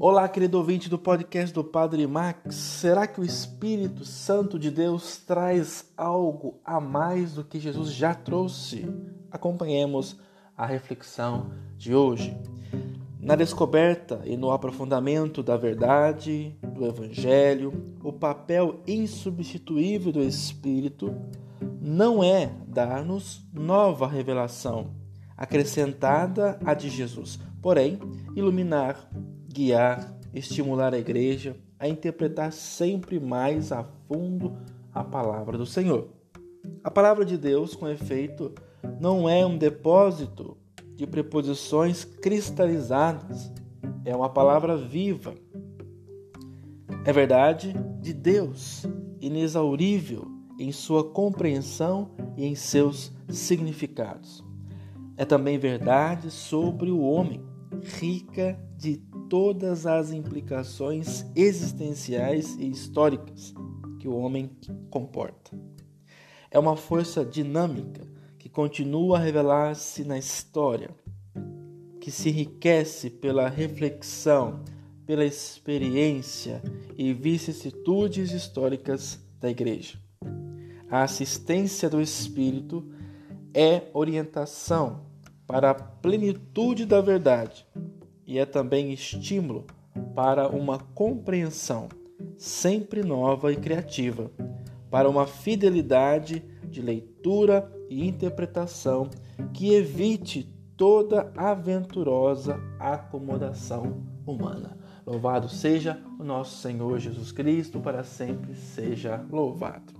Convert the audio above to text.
Olá, querido ouvinte do podcast do Padre Max. Será que o Espírito Santo de Deus traz algo a mais do que Jesus já trouxe? Acompanhemos a reflexão de hoje. Na descoberta e no aprofundamento da verdade, do Evangelho, o papel insubstituível do Espírito não é dar-nos nova revelação, acrescentada à de Jesus, porém, iluminar guiar, estimular a igreja a interpretar sempre mais a fundo a palavra do Senhor. A palavra de Deus, com efeito, não é um depósito de preposições cristalizadas, é uma palavra viva. É verdade de Deus, inexaurível em sua compreensão e em seus significados. É também verdade sobre o homem, rica de todas as implicações existenciais e históricas que o homem comporta. É uma força dinâmica que continua a revelar-se na história, que se enriquece pela reflexão, pela experiência e vicissitudes históricas da Igreja. A assistência do Espírito é orientação para a plenitude da verdade e é também estímulo para uma compreensão sempre nova e criativa, para uma fidelidade de leitura e interpretação que evite toda aventurosa acomodação humana. Louvado seja o nosso Senhor Jesus Cristo, para sempre seja louvado.